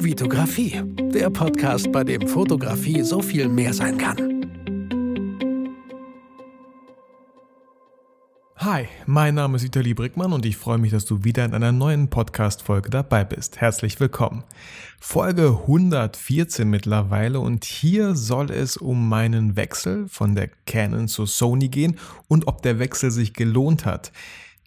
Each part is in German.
Vitografie, der Podcast, bei dem Fotografie so viel mehr sein kann. Hi, mein Name ist Vitali Brickmann und ich freue mich, dass du wieder in einer neuen Podcast-Folge dabei bist. Herzlich willkommen. Folge 114 mittlerweile und hier soll es um meinen Wechsel von der Canon zur Sony gehen und ob der Wechsel sich gelohnt hat.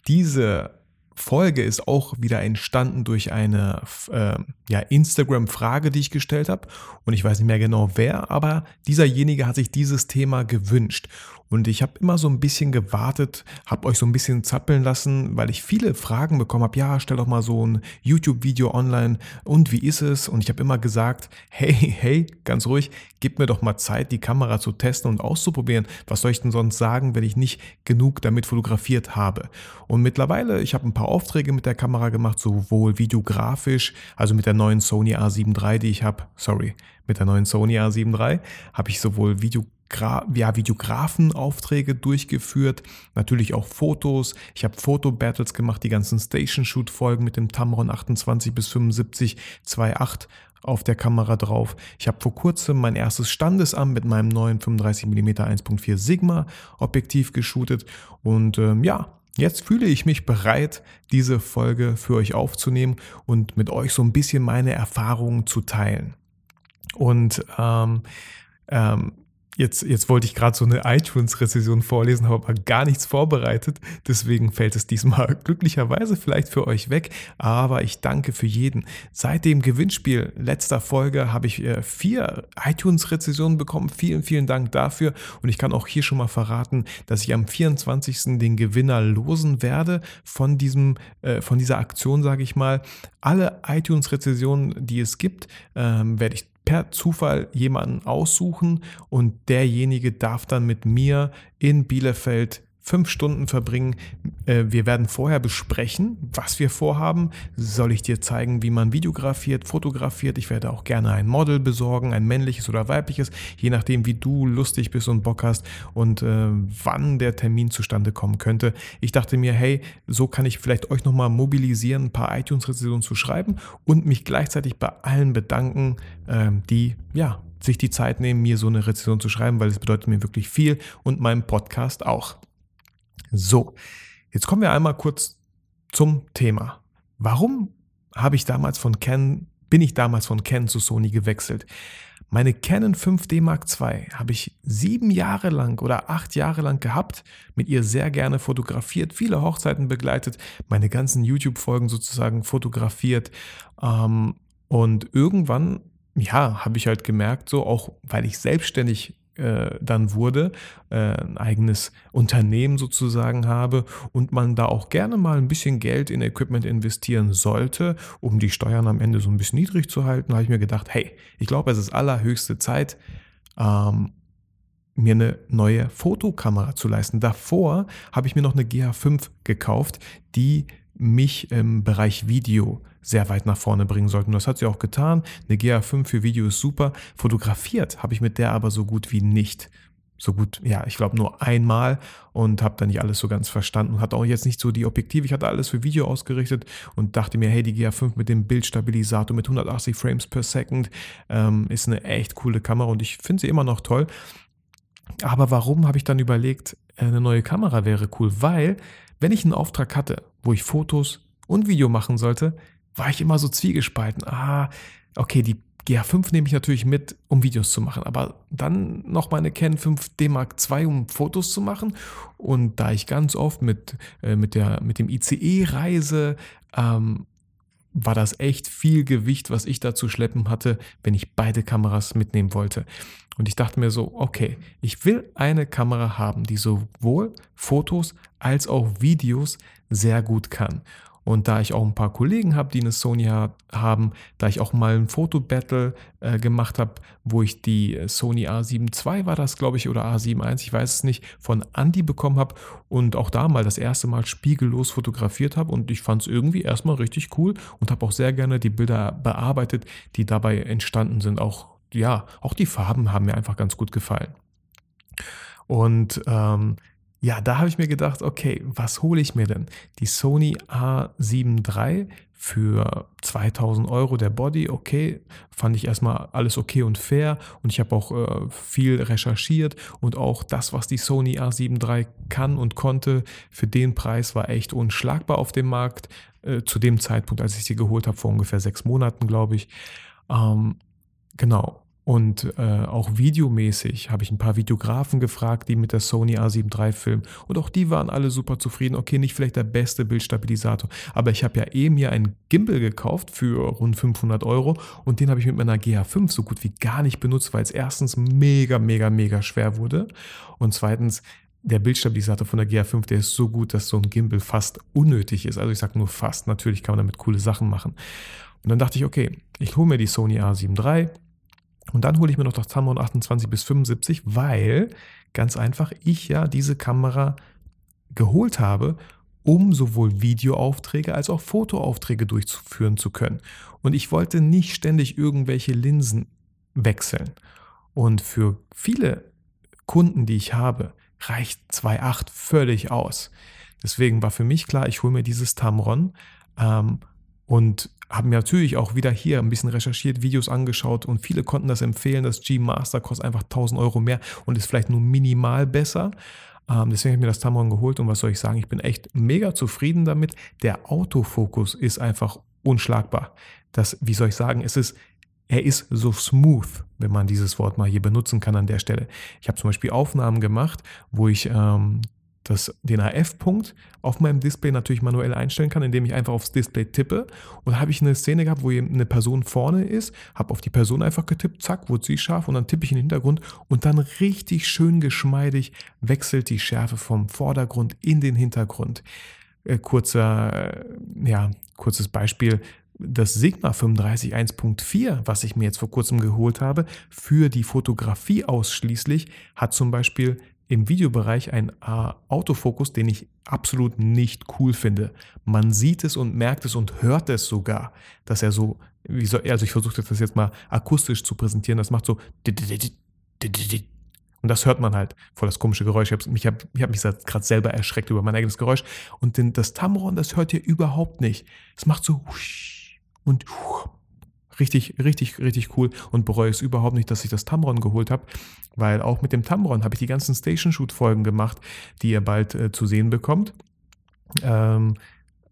Diese Folge ist auch wieder entstanden durch eine äh, ja, Instagram-Frage, die ich gestellt habe. Und ich weiß nicht mehr genau wer, aber dieserjenige hat sich dieses Thema gewünscht. Und ich habe immer so ein bisschen gewartet, habe euch so ein bisschen zappeln lassen, weil ich viele Fragen bekommen habe. Ja, stell doch mal so ein YouTube-Video online und wie ist es? Und ich habe immer gesagt, hey, hey, ganz ruhig, gib mir doch mal Zeit, die Kamera zu testen und auszuprobieren. Was soll ich denn sonst sagen, wenn ich nicht genug damit fotografiert habe? Und mittlerweile, ich habe ein paar Aufträge mit der Kamera gemacht, sowohl videografisch, also mit der neuen Sony A7 III, die ich habe, sorry, mit der neuen Sony A7 III habe ich sowohl Video ja, Videografenaufträge durchgeführt, natürlich auch Fotos. Ich habe Fotobattles gemacht, die ganzen Station-Shoot-Folgen mit dem Tamron 28 bis 75 2.8 auf der Kamera drauf. Ich habe vor kurzem mein erstes Standesamt mit meinem neuen 35mm 1.4 Sigma Objektiv geshootet und ähm, ja, Jetzt fühle ich mich bereit, diese Folge für euch aufzunehmen und mit euch so ein bisschen meine Erfahrungen zu teilen. Und ähm, ähm, Jetzt, jetzt wollte ich gerade so eine iTunes-Rezession vorlesen, habe aber gar nichts vorbereitet. Deswegen fällt es diesmal glücklicherweise vielleicht für euch weg. Aber ich danke für jeden. Seit dem Gewinnspiel letzter Folge habe ich äh, vier iTunes-Rezessionen bekommen. Vielen, vielen Dank dafür. Und ich kann auch hier schon mal verraten, dass ich am 24. den Gewinner losen werde von, diesem, äh, von dieser Aktion, sage ich mal. Alle iTunes-Rezessionen, die es gibt, ähm, werde ich per Zufall jemanden aussuchen und derjenige darf dann mit mir in Bielefeld fünf Stunden verbringen. Äh, wir werden vorher besprechen, was wir vorhaben. Soll ich dir zeigen, wie man videografiert, fotografiert? Ich werde auch gerne ein Model besorgen, ein männliches oder weibliches, je nachdem, wie du lustig bist und Bock hast und äh, wann der Termin zustande kommen könnte. Ich dachte mir, hey, so kann ich vielleicht euch nochmal mobilisieren, ein paar iTunes-Rezensionen zu schreiben und mich gleichzeitig bei allen bedanken, äh, die ja sich die Zeit nehmen, mir so eine Rezension zu schreiben, weil es bedeutet mir wirklich viel und meinem Podcast auch. So, jetzt kommen wir einmal kurz zum Thema. Warum habe ich damals von Canon, bin ich damals von Canon zu Sony gewechselt? Meine Canon 5D Mark II habe ich sieben Jahre lang oder acht Jahre lang gehabt, mit ihr sehr gerne fotografiert, viele Hochzeiten begleitet, meine ganzen YouTube-Folgen sozusagen fotografiert. Ähm, und irgendwann, ja, habe ich halt gemerkt, so auch weil ich selbstständig äh, dann wurde, äh, ein eigenes Unternehmen sozusagen habe und man da auch gerne mal ein bisschen Geld in Equipment investieren sollte, um die Steuern am Ende so ein bisschen niedrig zu halten, habe ich mir gedacht, hey, ich glaube, es ist allerhöchste Zeit, ähm, mir eine neue Fotokamera zu leisten. Davor habe ich mir noch eine GH5 gekauft, die mich im Bereich Video sehr weit nach vorne bringen sollten. Das hat sie auch getan. Eine GA5 für Video ist super. Fotografiert habe ich mit der aber so gut wie nicht. So gut, ja, ich glaube nur einmal und habe dann nicht alles so ganz verstanden. Hatte auch jetzt nicht so die Objektive. Ich hatte alles für Video ausgerichtet und dachte mir, hey, die GA5 mit dem Bildstabilisator mit 180 Frames per Second ähm, ist eine echt coole Kamera und ich finde sie immer noch toll. Aber warum habe ich dann überlegt, eine neue Kamera wäre cool? Weil, wenn ich einen Auftrag hatte, wo ich Fotos und Video machen sollte, war ich immer so zwiegespalten. Ah, okay, die GH5 nehme ich natürlich mit, um Videos zu machen, aber dann noch meine Canon 5D Mark II, um Fotos zu machen. Und da ich ganz oft mit, äh, mit, der, mit dem ICE reise, ähm, war das echt viel Gewicht, was ich da zu schleppen hatte, wenn ich beide Kameras mitnehmen wollte. Und ich dachte mir so, okay, ich will eine Kamera haben, die sowohl Fotos als auch Videos sehr gut kann. Und da ich auch ein paar Kollegen habe, die eine Sony haben, da ich auch mal ein Fotobattle äh, gemacht habe, wo ich die Sony A7 II war das, glaube ich, oder A7 I, ich weiß es nicht, von Andy bekommen habe und auch da mal das erste Mal spiegellos fotografiert habe und ich fand es irgendwie erstmal richtig cool und habe auch sehr gerne die Bilder bearbeitet, die dabei entstanden sind. Auch, ja, auch die Farben haben mir einfach ganz gut gefallen. Und ähm, ja, da habe ich mir gedacht, okay, was hole ich mir denn? Die Sony A7 III für 2000 Euro der Body, okay, fand ich erstmal alles okay und fair und ich habe auch äh, viel recherchiert und auch das, was die Sony A7 III kann und konnte, für den Preis war echt unschlagbar auf dem Markt, äh, zu dem Zeitpunkt, als ich sie geholt habe, vor ungefähr sechs Monaten, glaube ich. Ähm, genau, und äh, auch videomäßig habe ich ein paar Videografen gefragt, die mit der Sony A7 III filmen. Und auch die waren alle super zufrieden. Okay, nicht vielleicht der beste Bildstabilisator, aber ich habe ja eben hier einen Gimbal gekauft für rund 500 Euro und den habe ich mit meiner GH5 so gut wie gar nicht benutzt, weil es erstens mega, mega, mega schwer wurde und zweitens der Bildstabilisator von der GH5, der ist so gut, dass so ein Gimbal fast unnötig ist. Also ich sage nur fast. Natürlich kann man damit coole Sachen machen. Und dann dachte ich, okay, ich hole mir die Sony A7 III und dann hole ich mir noch das Tamron 28 bis 75, weil ganz einfach ich ja diese Kamera geholt habe, um sowohl Videoaufträge als auch Fotoaufträge durchführen zu können. Und ich wollte nicht ständig irgendwelche Linsen wechseln. Und für viele Kunden, die ich habe, reicht 2.8 völlig aus. Deswegen war für mich klar, ich hole mir dieses Tamron ähm, und haben mir natürlich auch wieder hier ein bisschen recherchiert, Videos angeschaut und viele konnten das empfehlen. Das G-Master kostet einfach 1000 Euro mehr und ist vielleicht nur minimal besser. Ähm, deswegen habe ich mir das Tamron geholt und was soll ich sagen, ich bin echt mega zufrieden damit. Der Autofokus ist einfach unschlagbar. Das, wie soll ich sagen, es ist, er ist so smooth, wenn man dieses Wort mal hier benutzen kann an der Stelle. Ich habe zum Beispiel Aufnahmen gemacht, wo ich ähm, das, den AF-Punkt auf meinem Display natürlich manuell einstellen kann, indem ich einfach aufs Display tippe. Und da habe ich eine Szene gehabt, wo eine Person vorne ist, habe auf die Person einfach getippt, zack, wurde sie scharf und dann tippe ich in den Hintergrund und dann richtig schön geschmeidig wechselt die Schärfe vom Vordergrund in den Hintergrund. Äh, kurzer, äh, ja, kurzes Beispiel. Das Sigma 35 1.4, was ich mir jetzt vor kurzem geholt habe, für die Fotografie ausschließlich, hat zum Beispiel im Videobereich ein äh, Autofokus, den ich absolut nicht cool finde. Man sieht es und merkt es und hört es sogar, dass er so, soll, also ich versuche das jetzt mal akustisch zu präsentieren, das macht so und das hört man halt, voll das komische Geräusch. Ich habe mich, hab, hab mich gerade selber erschreckt über mein eigenes Geräusch. Und den, das Tamron, das hört ihr überhaupt nicht. Es macht so und Richtig, richtig, richtig cool und bereue es überhaupt nicht, dass ich das Tamron geholt habe, weil auch mit dem Tamron habe ich die ganzen Station Shoot Folgen gemacht, die ihr bald äh, zu sehen bekommt. Ähm,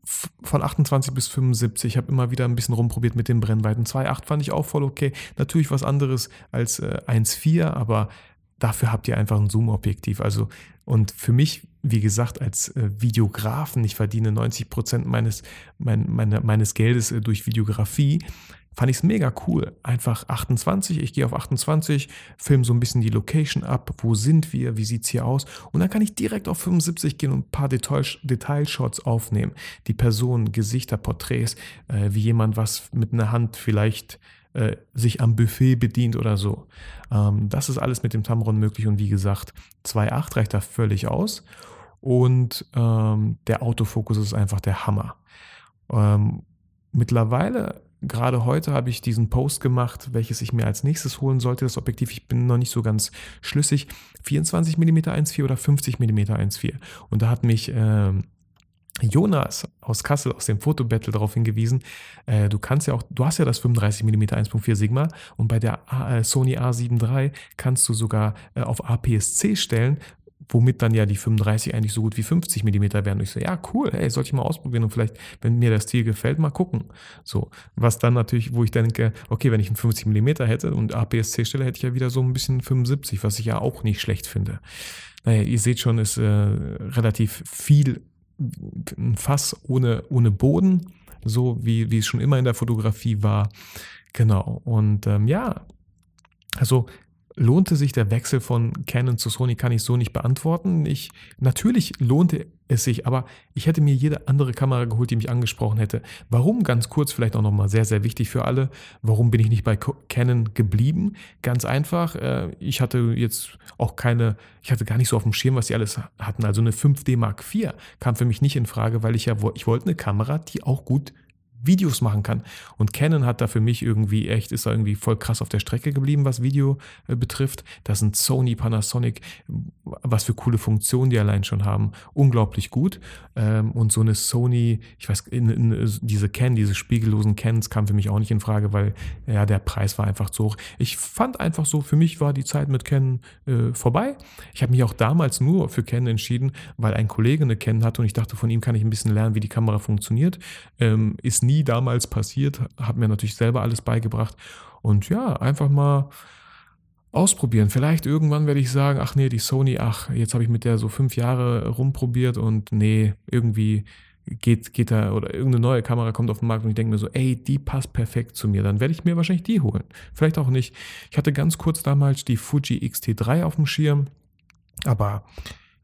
von 28 bis 75. Ich habe immer wieder ein bisschen rumprobiert mit den Brennweiten. 2.8 fand ich auch voll okay. Natürlich was anderes als äh, 1.4, aber dafür habt ihr einfach ein Zoom-Objektiv. Also, und für mich, wie gesagt, als äh, Videografen, ich verdiene 90 Prozent meines, mein, meine, meines Geldes äh, durch Videografie fand ich es mega cool. Einfach 28, ich gehe auf 28, filme so ein bisschen die Location ab, wo sind wir, wie sieht es hier aus und dann kann ich direkt auf 75 gehen und ein paar Detail, Detailshots aufnehmen. Die Personen, Gesichter, Porträts, äh, wie jemand was mit einer Hand vielleicht äh, sich am Buffet bedient oder so. Ähm, das ist alles mit dem Tamron möglich und wie gesagt, 2.8 reicht da völlig aus und ähm, der Autofokus ist einfach der Hammer. Ähm, mittlerweile Gerade heute habe ich diesen Post gemacht, welches ich mir als nächstes holen sollte. Das Objektiv, ich bin noch nicht so ganz schlüssig. 24 mm 1.4 oder 50 mm 1.4. Und da hat mich äh, Jonas aus Kassel aus dem Fotobattle darauf hingewiesen, äh, du kannst ja auch, du hast ja das 35 mm 1.4 Sigma und bei der A, äh, Sony A7 III kannst du sogar äh, auf APS-C stellen, womit dann ja die 35 eigentlich so gut wie 50 mm werden. Und ich so, ja, cool, hey, sollte ich mal ausprobieren und vielleicht, wenn mir der Stil gefällt, mal gucken. So, was dann natürlich, wo ich denke, okay, wenn ich einen 50 mm hätte und APS-C stelle, hätte ich ja wieder so ein bisschen 75, was ich ja auch nicht schlecht finde. Naja, ihr seht schon, ist äh, relativ viel ein Fass ohne, ohne Boden, so wie, wie es schon immer in der Fotografie war. Genau. Und ähm, ja, also Lohnte sich der Wechsel von Canon zu Sony, kann ich so nicht beantworten. Ich, natürlich lohnte es sich, aber ich hätte mir jede andere Kamera geholt, die mich angesprochen hätte. Warum? Ganz kurz, vielleicht auch nochmal sehr, sehr wichtig für alle. Warum bin ich nicht bei Canon geblieben? Ganz einfach, äh, ich hatte jetzt auch keine, ich hatte gar nicht so auf dem Schirm, was sie alles hatten. Also eine 5D Mark IV kam für mich nicht in Frage, weil ich ja, ich wollte eine Kamera, die auch gut Videos machen kann. Und Canon hat da für mich irgendwie echt, ist da irgendwie voll krass auf der Strecke geblieben, was Video äh, betrifft. Das sind Sony, Panasonic, was für coole Funktionen die allein schon haben. Unglaublich gut. Ähm, und so eine Sony, ich weiß, diese Canon, diese spiegellosen Cans kam für mich auch nicht in Frage, weil ja, der Preis war einfach zu hoch. Ich fand einfach so, für mich war die Zeit mit Canon äh, vorbei. Ich habe mich auch damals nur für Canon entschieden, weil ein Kollege eine Canon hatte und ich dachte, von ihm kann ich ein bisschen lernen, wie die Kamera funktioniert. Ähm, ist nie damals passiert, habe mir natürlich selber alles beigebracht und ja, einfach mal ausprobieren. Vielleicht irgendwann werde ich sagen, ach nee, die Sony, ach, jetzt habe ich mit der so fünf Jahre rumprobiert und nee, irgendwie geht, geht da oder irgendeine neue Kamera kommt auf den Markt und ich denke mir so, ey, die passt perfekt zu mir, dann werde ich mir wahrscheinlich die holen. Vielleicht auch nicht. Ich hatte ganz kurz damals die Fuji X-T3 auf dem Schirm, aber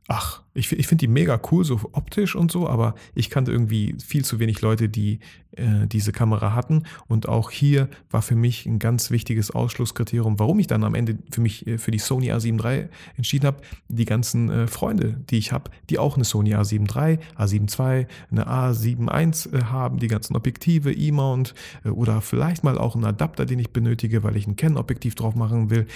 Ach, ich, ich finde die mega cool, so optisch und so, aber ich kannte irgendwie viel zu wenig Leute, die äh, diese Kamera hatten. Und auch hier war für mich ein ganz wichtiges Ausschlusskriterium, warum ich dann am Ende für mich äh, für die Sony A7 III entschieden habe. Die ganzen äh, Freunde, die ich habe, die auch eine Sony A7 III, A7 II, eine A7 I äh, haben, die ganzen Objektive, E-Mount äh, oder vielleicht mal auch einen Adapter, den ich benötige, weil ich ein Canon-Objektiv drauf machen will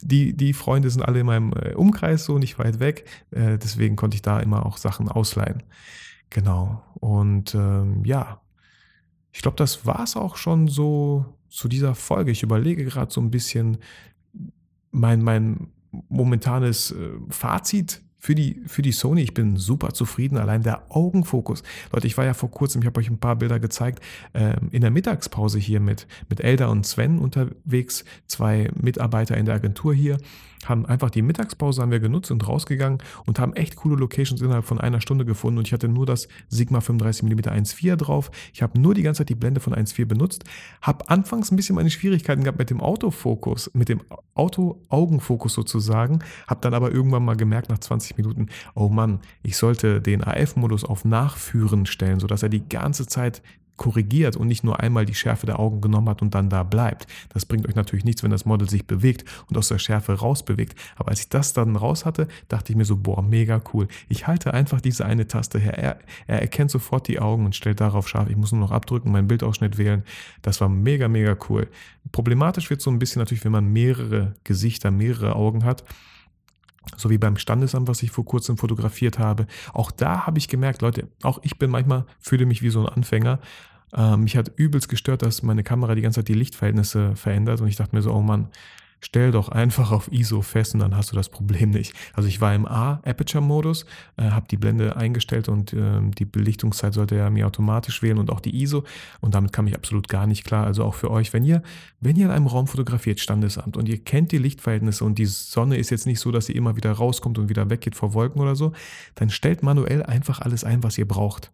die, die Freunde sind alle in meinem äh, Umkreis so nicht weit weg. Äh, deswegen konnte ich da immer auch Sachen ausleihen. Genau. Und ähm, ja, ich glaube, das war es auch schon so zu dieser Folge. Ich überlege gerade so ein bisschen mein, mein momentanes äh, Fazit für die, für die Sony. Ich bin super zufrieden. Allein der Augenfokus. Leute, ich war ja vor kurzem, ich habe euch ein paar Bilder gezeigt, äh, in der Mittagspause hier mit, mit Elda und Sven unterwegs, zwei Mitarbeiter in der Agentur hier haben einfach die Mittagspause haben wir genutzt und rausgegangen und haben echt coole Locations innerhalb von einer Stunde gefunden und ich hatte nur das Sigma 35mm 1.4 drauf. Ich habe nur die ganze Zeit die Blende von 1.4 benutzt, habe anfangs ein bisschen meine Schwierigkeiten gehabt mit dem Autofokus, mit dem Auto-Augenfokus sozusagen, habe dann aber irgendwann mal gemerkt nach 20 Minuten, oh Mann, ich sollte den AF-Modus auf Nachführen stellen, sodass er die ganze Zeit korrigiert und nicht nur einmal die Schärfe der Augen genommen hat und dann da bleibt. Das bringt euch natürlich nichts, wenn das Model sich bewegt und aus der Schärfe rausbewegt. Aber als ich das dann raus hatte, dachte ich mir so, boah, mega cool. Ich halte einfach diese eine Taste her. Er, er erkennt sofort die Augen und stellt darauf scharf. Ich muss nur noch abdrücken, meinen Bildausschnitt wählen. Das war mega, mega cool. Problematisch wird so ein bisschen natürlich, wenn man mehrere Gesichter, mehrere Augen hat so wie beim Standesamt, was ich vor kurzem fotografiert habe. Auch da habe ich gemerkt, Leute, auch ich bin manchmal, fühle mich wie so ein Anfänger. Ähm, mich hat übelst gestört, dass meine Kamera die ganze Zeit die Lichtverhältnisse verändert und ich dachte mir so, oh Mann, stell doch einfach auf ISO fest und dann hast du das Problem nicht. Also ich war im A-Aperture-Modus, äh, habe die Blende eingestellt und äh, die Belichtungszeit sollte er mir automatisch wählen und auch die ISO und damit kam ich absolut gar nicht klar. Also auch für euch, wenn ihr, wenn ihr in einem Raum fotografiert, Standesamt und ihr kennt die Lichtverhältnisse und die Sonne ist jetzt nicht so, dass sie immer wieder rauskommt und wieder weggeht vor Wolken oder so, dann stellt manuell einfach alles ein, was ihr braucht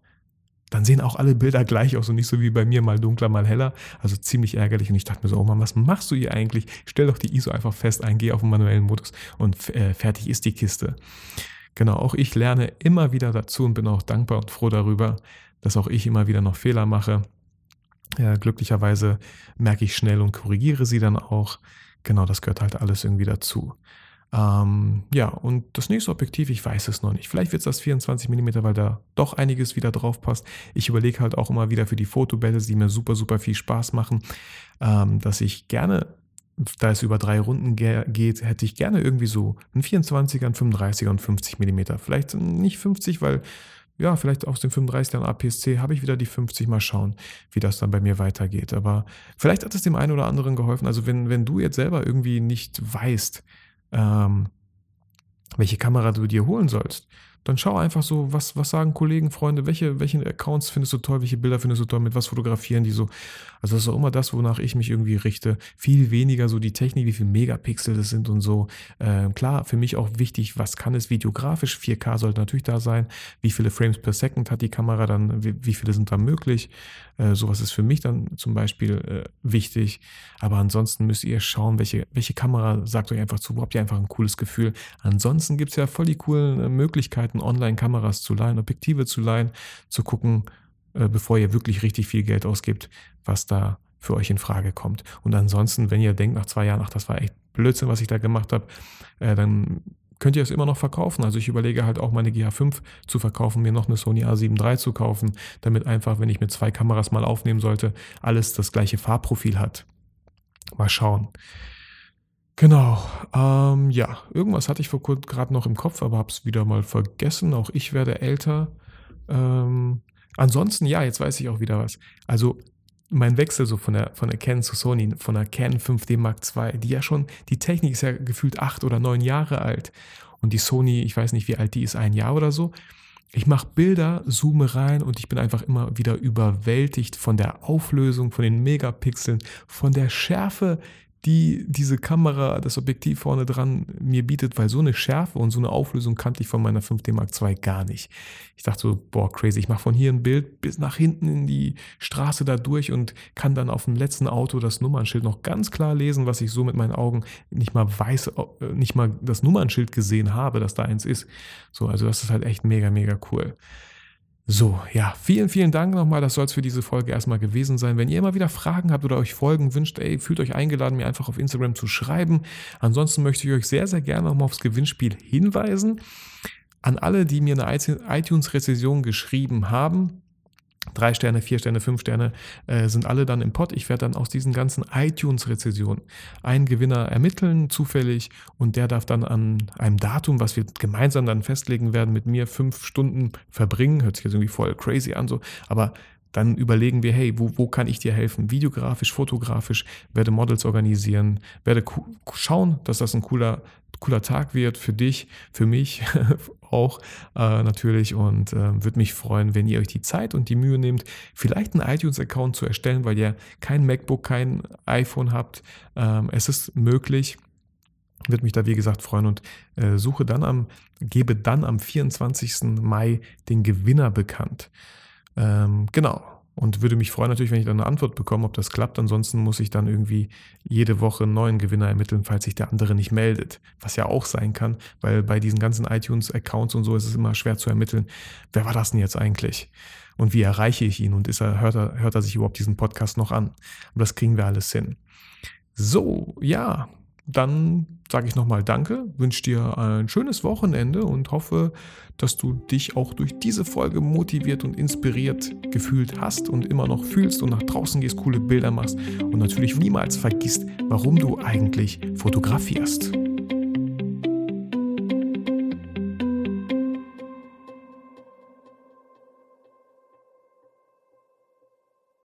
dann sehen auch alle Bilder gleich aus und nicht so wie bei mir, mal dunkler, mal heller. Also ziemlich ärgerlich. Und ich dachte mir so, oh Mann, was machst du hier eigentlich? Stell doch die ISO einfach fest ein, geh auf den manuellen Modus und äh, fertig ist die Kiste. Genau, auch ich lerne immer wieder dazu und bin auch dankbar und froh darüber, dass auch ich immer wieder noch Fehler mache. Ja, glücklicherweise merke ich schnell und korrigiere sie dann auch. Genau, das gehört halt alles irgendwie dazu. Ähm, ja, und das nächste Objektiv, ich weiß es noch nicht. Vielleicht wird es das 24 mm, weil da doch einiges wieder drauf passt. Ich überlege halt auch immer wieder für die Fotobälle, die mir super, super viel Spaß machen, ähm, dass ich gerne, da es über drei Runden ge geht, hätte ich gerne irgendwie so ein 24er, ein 35er und 50 mm. Vielleicht nicht 50, weil ja, vielleicht aus den 35ern APS-C habe ich wieder die 50. Mal schauen, wie das dann bei mir weitergeht. Aber vielleicht hat es dem einen oder anderen geholfen. Also wenn, wenn du jetzt selber irgendwie nicht weißt, ähm, welche Kamera du dir holen sollst, dann schau einfach so, was, was sagen Kollegen, Freunde, welche, welche Accounts findest du toll, welche Bilder findest du toll, mit was fotografieren die so. Also das ist auch immer das, wonach ich mich irgendwie richte. Viel weniger so die Technik, wie viele Megapixel das sind und so. Ähm, klar, für mich auch wichtig, was kann es videografisch? 4K sollte natürlich da sein. Wie viele Frames per Second hat die Kamera dann? Wie, wie viele sind da möglich? Äh, sowas ist für mich dann zum Beispiel äh, wichtig. Aber ansonsten müsst ihr schauen, welche, welche Kamera sagt euch einfach zu, wo habt ihr einfach ein cooles Gefühl. Ansonsten gibt es ja voll die coolen äh, Möglichkeiten, Online-Kameras zu leihen, Objektive zu leihen, zu gucken, äh, bevor ihr wirklich richtig viel Geld ausgibt, was da für euch in Frage kommt. Und ansonsten, wenn ihr denkt nach zwei Jahren, ach, das war echt Blödsinn, was ich da gemacht habe, äh, dann könnt ihr es immer noch verkaufen. Also ich überlege halt auch meine GH5 zu verkaufen, mir noch eine Sony A7 III zu kaufen, damit einfach, wenn ich mit zwei Kameras mal aufnehmen sollte, alles das gleiche Farbprofil hat. Mal schauen. Genau. Ähm, ja, irgendwas hatte ich vor kurzem gerade noch im Kopf, aber habe es wieder mal vergessen. Auch ich werde älter. Ähm, ansonsten, ja, jetzt weiß ich auch wieder was. Also mein Wechsel so von der, von der Canon zu Sony, von der Canon 5D Mark II, die ja schon, die Technik ist ja gefühlt acht oder neun Jahre alt. Und die Sony, ich weiß nicht, wie alt die ist, ein Jahr oder so. Ich mache Bilder, zoome rein und ich bin einfach immer wieder überwältigt von der Auflösung, von den Megapixeln, von der Schärfe, die diese Kamera, das Objektiv vorne dran mir bietet, weil so eine Schärfe und so eine Auflösung kannte ich von meiner 5D Mark II gar nicht. Ich dachte so, boah, crazy, ich mache von hier ein Bild bis nach hinten in die Straße da durch und kann dann auf dem letzten Auto das Nummernschild noch ganz klar lesen, was ich so mit meinen Augen nicht mal weiß, äh, nicht mal das Nummernschild gesehen habe, dass da eins ist. So, also das ist halt echt mega, mega cool. So, ja, vielen, vielen Dank nochmal. Das soll es für diese Folge erstmal gewesen sein. Wenn ihr immer wieder Fragen habt oder euch Folgen wünscht, ey, fühlt euch eingeladen, mir einfach auf Instagram zu schreiben. Ansonsten möchte ich euch sehr, sehr gerne nochmal aufs Gewinnspiel hinweisen. An alle, die mir eine iTunes-Rezession geschrieben haben, Drei Sterne, vier Sterne, fünf Sterne äh, sind alle dann im Pot. Ich werde dann aus diesen ganzen iTunes-Rezessionen einen Gewinner ermitteln, zufällig, und der darf dann an einem Datum, was wir gemeinsam dann festlegen werden, mit mir fünf Stunden verbringen. Hört sich jetzt irgendwie voll crazy an, so, aber dann überlegen wir, hey, wo, wo kann ich dir helfen? Videografisch, fotografisch, werde Models organisieren, werde schauen, dass das ein cooler, cooler Tag wird für dich, für mich auch äh, natürlich und äh, würde mich freuen, wenn ihr euch die Zeit und die Mühe nehmt, vielleicht einen iTunes-Account zu erstellen, weil ihr kein MacBook, kein iPhone habt. Ähm, es ist möglich. Würde mich da wie gesagt freuen und äh, suche dann am, gebe dann am 24. Mai den Gewinner bekannt. Ähm, genau. Und würde mich freuen natürlich, wenn ich dann eine Antwort bekomme, ob das klappt. Ansonsten muss ich dann irgendwie jede Woche einen neuen Gewinner ermitteln, falls sich der andere nicht meldet. Was ja auch sein kann, weil bei diesen ganzen iTunes-Accounts und so ist es immer schwer zu ermitteln, wer war das denn jetzt eigentlich? Und wie erreiche ich ihn? Und ist er, hört, er, hört er sich überhaupt diesen Podcast noch an? Aber das kriegen wir alles hin. So, ja, dann sage ich nochmal Danke, wünsche dir ein schönes Wochenende und hoffe, dass du dich auch durch diese Folge motiviert und inspiriert gefühlt hast und immer noch fühlst und nach draußen gehst, coole Bilder machst und natürlich niemals vergisst, warum du eigentlich fotografierst.